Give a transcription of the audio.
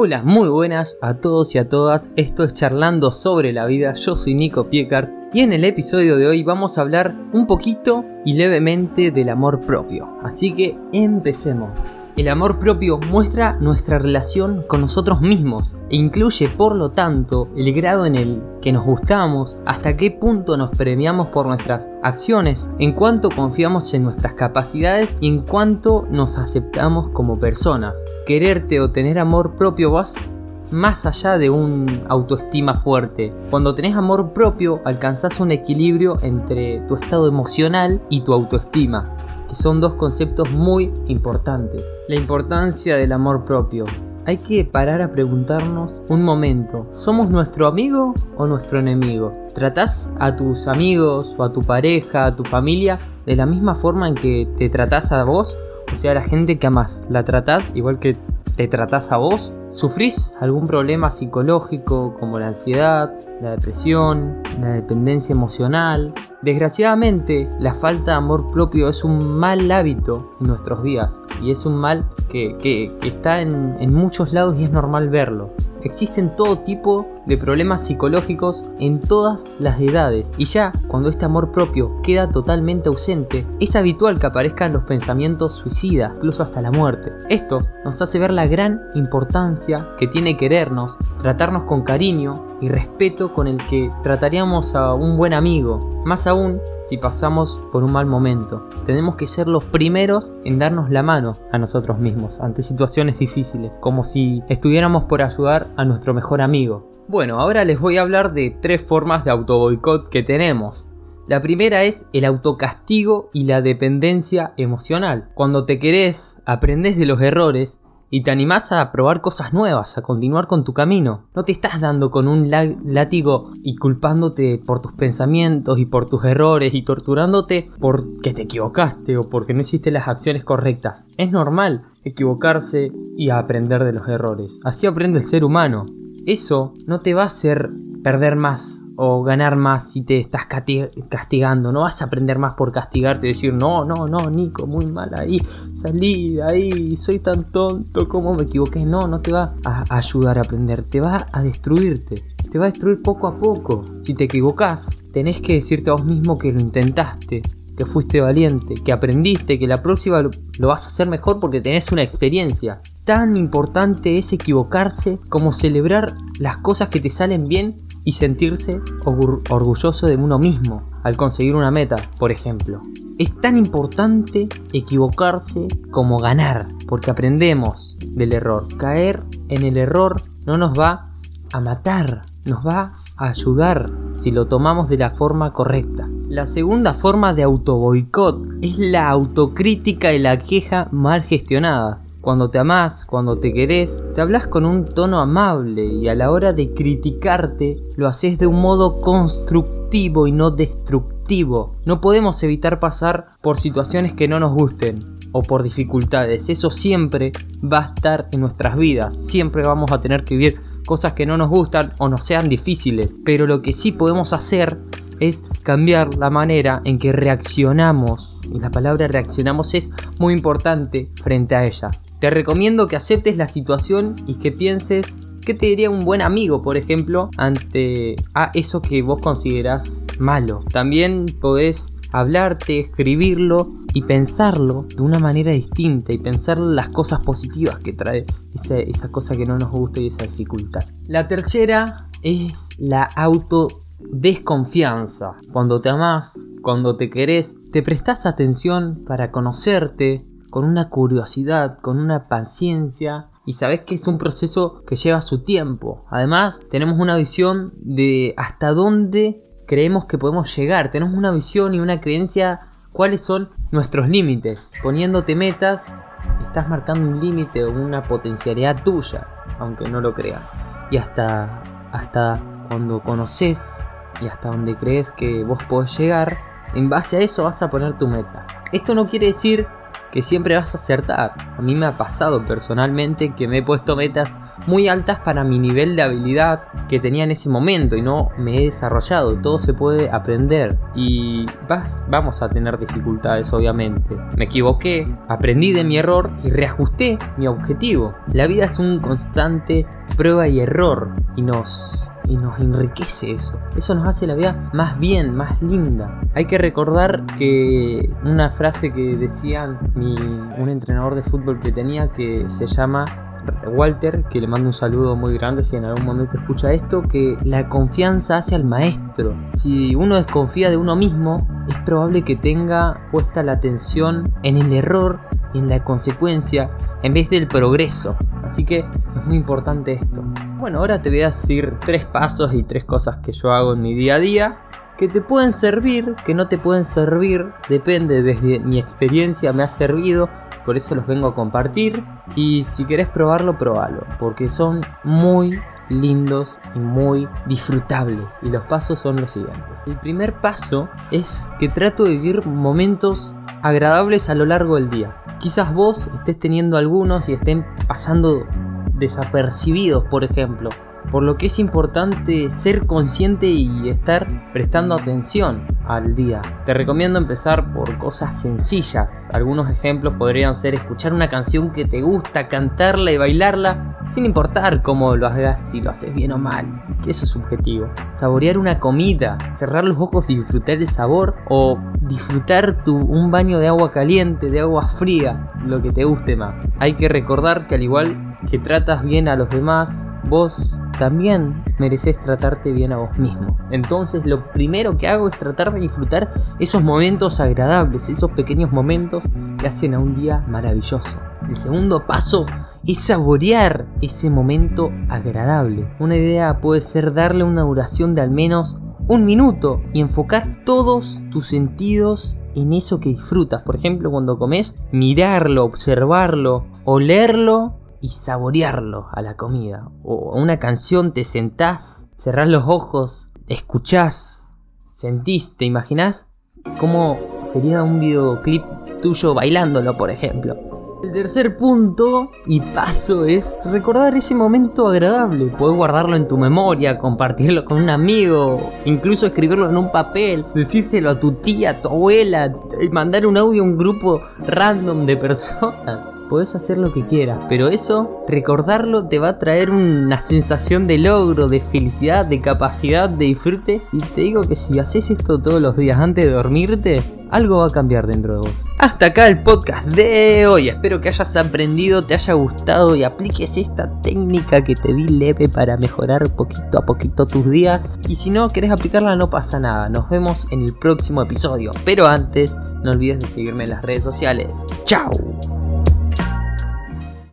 Hola, muy buenas a todos y a todas. Esto es Charlando sobre la vida. Yo soy Nico Piecart y en el episodio de hoy vamos a hablar un poquito y levemente del amor propio. Así que empecemos. El amor propio muestra nuestra relación con nosotros mismos e incluye, por lo tanto, el grado en el que nos gustamos, hasta qué punto nos premiamos por nuestras acciones, en cuanto confiamos en nuestras capacidades y en cuanto nos aceptamos como personas. Quererte o tener amor propio vas más allá de un autoestima fuerte. Cuando tenés amor propio, alcanzás un equilibrio entre tu estado emocional y tu autoestima que son dos conceptos muy importantes. La importancia del amor propio. Hay que parar a preguntarnos un momento, ¿somos nuestro amigo o nuestro enemigo? ¿Tratás a tus amigos o a tu pareja, a tu familia de la misma forma en que te tratás a vos? O sea, la gente que amas, ¿la tratás igual que te tratás a vos? ¿Sufrís algún problema psicológico como la ansiedad, la depresión, la dependencia emocional? Desgraciadamente, la falta de amor propio es un mal hábito en nuestros días y es un mal que, está en, en muchos lados y es normal verlo. Existen todo tipo de problemas psicológicos en todas las edades y ya cuando este amor propio queda totalmente ausente, es habitual que aparezcan los pensamientos suicidas, incluso hasta la muerte. Esto nos hace ver la gran importancia que tiene querernos, tratarnos con cariño y respeto con el que trataríamos a un buen amigo, más aún si pasamos por un mal momento. Tenemos que ser los primeros en darnos la mano a nosotros mismos ante situaciones difíciles, como si estuviéramos por ayudar a nuestro mejor amigo. Bueno, ahora les voy a hablar de tres formas de autoboicot que tenemos. La primera es el autocastigo y la dependencia emocional. Cuando te querés, aprendes de los errores y te animás a probar cosas nuevas, a continuar con tu camino. No te estás dando con un látigo y culpándote por tus pensamientos y por tus errores y torturándote porque te equivocaste o porque no hiciste las acciones correctas. Es normal equivocarse y aprender de los errores. Así aprende el ser humano. Eso no te va a hacer perder más o ganar más si te estás castigando. No vas a aprender más por castigarte decir, no, no, no, Nico, muy mal ahí, salí de ahí, soy tan tonto, como me equivoqué? No, no te va a ayudar a aprender, te va a destruirte. Te va a destruir poco a poco. Si te equivocas, tenés que decirte a vos mismo que lo intentaste, que fuiste valiente, que aprendiste, que la próxima lo vas a hacer mejor porque tenés una experiencia. Tan importante es equivocarse como celebrar las cosas que te salen bien y sentirse orgulloso de uno mismo al conseguir una meta, por ejemplo. Es tan importante equivocarse como ganar, porque aprendemos del error. Caer en el error no nos va a matar, nos va a ayudar si lo tomamos de la forma correcta. La segunda forma de autoboicot es la autocrítica y la queja mal gestionadas. Cuando te amás, cuando te querés, te hablas con un tono amable y a la hora de criticarte lo haces de un modo constructivo y no destructivo. No podemos evitar pasar por situaciones que no nos gusten o por dificultades. Eso siempre va a estar en nuestras vidas. Siempre vamos a tener que vivir cosas que no nos gustan o nos sean difíciles. Pero lo que sí podemos hacer es cambiar la manera en que reaccionamos. Y la palabra reaccionamos es muy importante frente a ella. Te recomiendo que aceptes la situación y que pienses qué te diría un buen amigo, por ejemplo, ante a eso que vos considerás malo. También podés hablarte, escribirlo y pensarlo de una manera distinta y pensar las cosas positivas que trae esa, esa cosa que no nos gusta y esa dificultad. La tercera es la autodesconfianza. Cuando te amás, cuando te querés, te prestás atención para conocerte, con una curiosidad, con una paciencia y sabes que es un proceso que lleva su tiempo. Además, tenemos una visión de hasta dónde creemos que podemos llegar. Tenemos una visión y una creencia cuáles son nuestros límites. Poniéndote metas, estás marcando un límite o una potencialidad tuya, aunque no lo creas. Y hasta, hasta cuando conoces y hasta donde crees que vos podés llegar, en base a eso vas a poner tu meta. Esto no quiere decir que siempre vas a acertar. A mí me ha pasado personalmente que me he puesto metas muy altas para mi nivel de habilidad que tenía en ese momento y no me he desarrollado. Todo se puede aprender y vas, vamos a tener dificultades obviamente. Me equivoqué, aprendí de mi error y reajusté mi objetivo. La vida es un constante prueba y error y nos y nos enriquece eso. Eso nos hace la vida más bien, más linda. Hay que recordar que una frase que decían mi, un entrenador de fútbol que tenía que se llama Walter, que le mando un saludo muy grande si en algún momento escucha esto, que la confianza hace al maestro. Si uno desconfía de uno mismo, es probable que tenga puesta la atención en el error en la consecuencia en vez del progreso. Así que es muy importante esto. Bueno, ahora te voy a decir tres pasos y tres cosas que yo hago en mi día a día que te pueden servir, que no te pueden servir, depende desde mi experiencia me ha servido, por eso los vengo a compartir y si querés probarlo, probalo, porque son muy lindos y muy disfrutables. Y los pasos son los siguientes. El primer paso es que trato de vivir momentos agradables a lo largo del día. Quizás vos estés teniendo algunos y estén pasando desapercibidos, por ejemplo por lo que es importante ser consciente y estar prestando atención al día. Te recomiendo empezar por cosas sencillas. Algunos ejemplos podrían ser escuchar una canción que te gusta, cantarla y bailarla, sin importar cómo lo hagas, si lo haces bien o mal, que eso es subjetivo. Saborear una comida, cerrar los ojos y disfrutar el sabor o disfrutar un baño de agua caliente, de agua fría, lo que te guste más. Hay que recordar que al igual que tratas bien a los demás, vos también mereces tratarte bien a vos mismo. Entonces lo primero que hago es tratar de disfrutar esos momentos agradables, esos pequeños momentos que hacen a un día maravilloso. El segundo paso es saborear ese momento agradable. Una idea puede ser darle una duración de al menos un minuto y enfocar todos tus sentidos en eso que disfrutas. Por ejemplo, cuando comes, mirarlo, observarlo, olerlo y saborearlo a la comida. O una canción te sentás, cerrás los ojos, escuchás, sentís, te imaginás cómo sería un videoclip tuyo bailándolo, por ejemplo. El tercer punto y paso es recordar ese momento agradable. Puedes guardarlo en tu memoria, compartirlo con un amigo, incluso escribirlo en un papel, decírselo a tu tía, a tu abuela, mandar un audio a un grupo random de personas podés hacer lo que quieras, pero eso, recordarlo te va a traer una sensación de logro, de felicidad, de capacidad, de disfrute. Y te digo que si haces esto todos los días antes de dormirte, algo va a cambiar dentro de vos. Hasta acá el podcast de hoy. Espero que hayas aprendido, te haya gustado y apliques esta técnica que te di leve para mejorar poquito a poquito tus días. Y si no querés aplicarla, no pasa nada. Nos vemos en el próximo episodio. Pero antes, no olvides de seguirme en las redes sociales. ¡Chao!